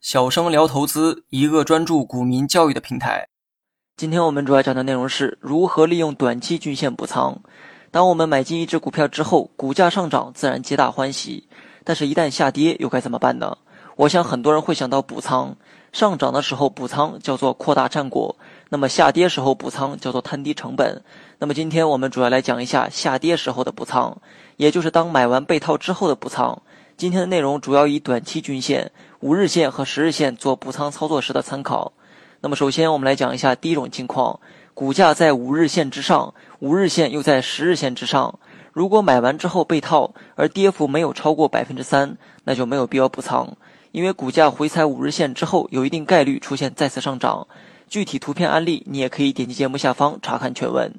小生聊投资，一个专注股民教育的平台。今天我们主要讲的内容是如何利用短期均线补仓。当我们买进一只股票之后，股价上涨，自然皆大欢喜。但是，一旦下跌，又该怎么办呢？我想很多人会想到补仓。上涨的时候补仓叫做扩大战果，那么下跌时候补仓叫做摊低成本。那么今天我们主要来讲一下下跌时候的补仓，也就是当买完被套之后的补仓。今天的内容主要以短期均线、五日线和十日线做补仓操作时的参考。那么首先我们来讲一下第一种情况，股价在五日线之上，五日线又在十日线之上。如果买完之后被套，而跌幅没有超过百分之三，那就没有必要补仓。因为股价回踩五日线之后，有一定概率出现再次上涨。具体图片案例，你也可以点击节目下方查看全文。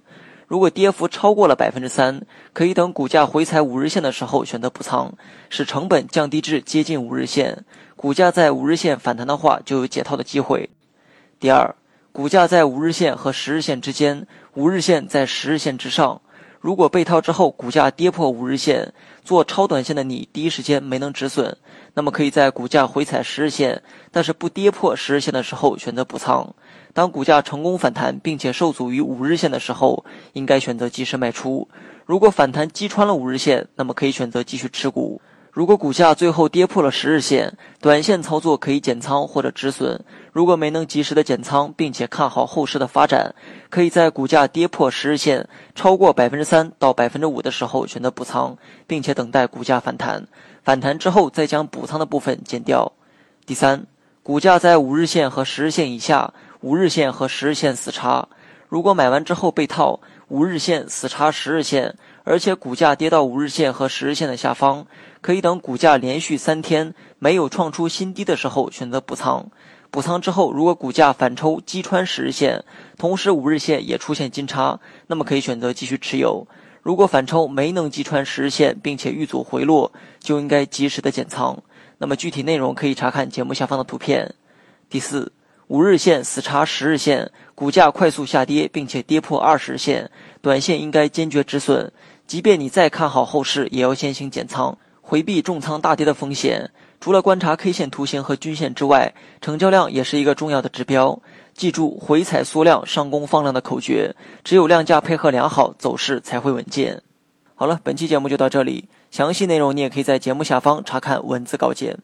如果跌幅超过了百分之三，可以等股价回踩五日线的时候选择补仓，使成本降低至接近五日线。股价在五日线反弹的话，就有解套的机会。第二，股价在五日线和十日线之间，五日线在十日线之上。如果被套之后，股价跌破五日线，做超短线的你第一时间没能止损，那么可以在股价回踩十日线，但是不跌破十日线的时候选择补仓。当股价成功反弹并且受阻于五日线的时候，应该选择及时卖出。如果反弹击穿了五日线，那么可以选择继续持股。如果股价最后跌破了十日线，短线操作可以减仓或者止损。如果没能及时的减仓，并且看好后市的发展，可以在股价跌破十日线超过百分之三到百分之五的时候选择补仓，并且等待股价反弹。反弹之后再将补仓的部分减掉。第三，股价在五日线和十日线以下，五日线和十日线死叉。如果买完之后被套，五日线死叉十日线。而且股价跌到五日线和十日线的下方，可以等股价连续三天没有创出新低的时候选择补仓。补仓之后，如果股价反抽击穿十日线，同时五日线也出现金叉，那么可以选择继续持有。如果反抽没能击穿十日线，并且遇阻回落，就应该及时的减仓。那么具体内容可以查看节目下方的图片。第四，五日线死叉十日线，股价快速下跌，并且跌破二十日线，短线应该坚决止损。即便你再看好后市，也要先行减仓，回避重仓大跌的风险。除了观察 K 线图形和均线之外，成交量也是一个重要的指标。记住“回踩缩量，上攻放量”的口诀，只有量价配合良好，走势才会稳健。好了，本期节目就到这里，详细内容你也可以在节目下方查看文字稿件。